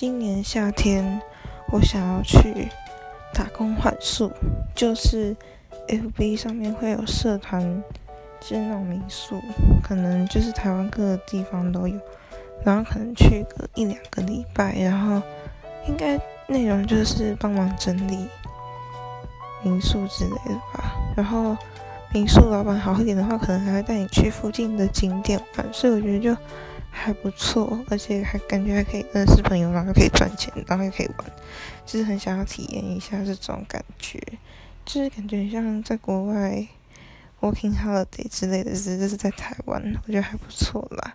今年夏天我想要去打工换宿，就是 FB 上面会有社团，就是那种民宿，可能就是台湾各个地方都有，然后可能去个一两个礼拜，然后应该内容就是帮忙整理民宿之类的吧，然后。民宿老板好一点的话，可能还会带你去附近的景点玩，所以我觉得就还不错，而且还感觉还可以认识朋友，然后可以赚钱，然后又可以玩，就是很想要体验一下这种感觉，就是感觉像在国外 working holiday 之类的，只是在台湾，我觉得还不错啦。